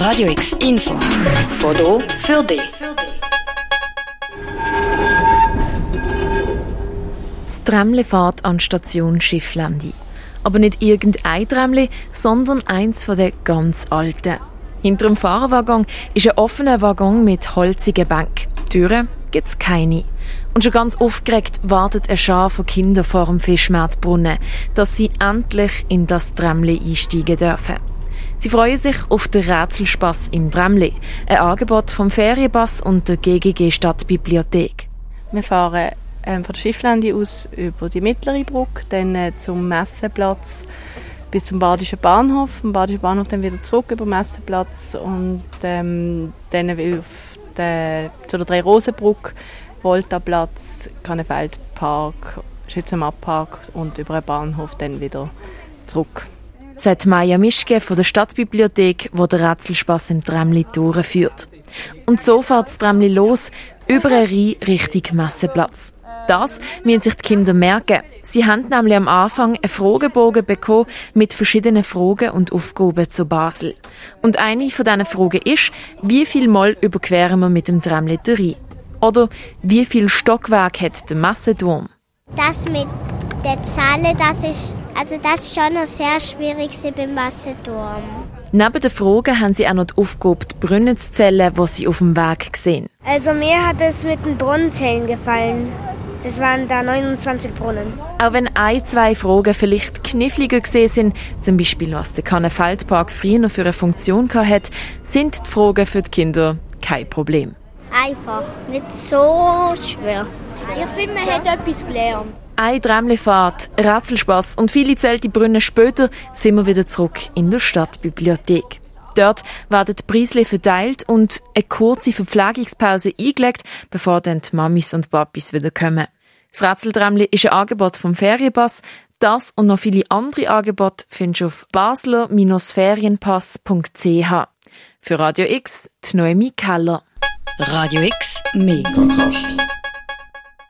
Radio X Info. Foto für dich. Das Tramli fährt an Station Schifflandi. Aber nicht irgendein Tramli, sondern eins von den ganz alten. Hinter dem Fahrerwaggon ist ein offener Waggon mit holzigen Bänken. Türen gibt's keine. Und schon ganz aufgeregt wartet eine Schar von Kindern vor dem Fischmarktbrunnen, dass sie endlich in das Tramli einsteigen dürfen. Sie freuen sich auf den Rätselspass im Tramli, ein Angebot vom Ferienpass und der GGG Stadtbibliothek. Wir fahren ähm, von der Schifflände aus über die mittlere Brücke, dann äh, zum Messeplatz bis zum Badischen Bahnhof. Vom Badischen Bahnhof dann wieder zurück über den Messeplatz und ähm, dann auf der, zu der Drei-Rosen-Brücke, Voltaplatz, Kannefeldpark, Schützenmattpark und über den Bahnhof dann wieder zurück. Sagt Maja Mischke von der Stadtbibliothek, wo der Rätselspass im Tramli durchführt. Und so fährt das Tramli los, über eine Reihe Richtung Messeplatz. Das müssen sich die Kinder merken. Sie haben nämlich am Anfang einen Fragebogen bekommen mit verschiedenen Fragen und Aufgaben zu Basel. Und eine von diesen Fragen ist, wie viel Mal überqueren wir mit dem Tramli Rhein? Oder wie viel Stockwerk hat der Messeturm? Das mit der Zahlen, das ist, also das ist schon noch sehr schwierig beim Messeturm. Neben den Fragen haben sie auch noch die Aufgabe, die Brunnen zu zählen, die sie auf dem Weg sehen. Also mir hat es mit den Brunnenzellen gefallen. Es waren da 29 Brunnen. Auch wenn ein, zwei Fragen vielleicht kniffliger gesehen sind, zum Beispiel was der Kannenfeldpark früher noch für eine Funktion hat, sind die Fragen für die Kinder kein Problem. Einfach, nicht so schwer. Ich finde, man hat etwas gelernt. Ein Träumlefahrt, Rätselspaß und viele zählte Brunnen später sind wir wieder zurück in der Stadtbibliothek. Dort werden die Preisle verteilt und eine kurze Verpflegungspause eingelegt, bevor dann die Mamis und Papis wieder kommen. Das Rätseldrämli ist ein Angebot vom Ferienpass. Das und noch viele andere Angebote findest du auf basler-ferienpass.ch. Für Radio X, die Noemi Keller. Radio X, mehr Kontrast.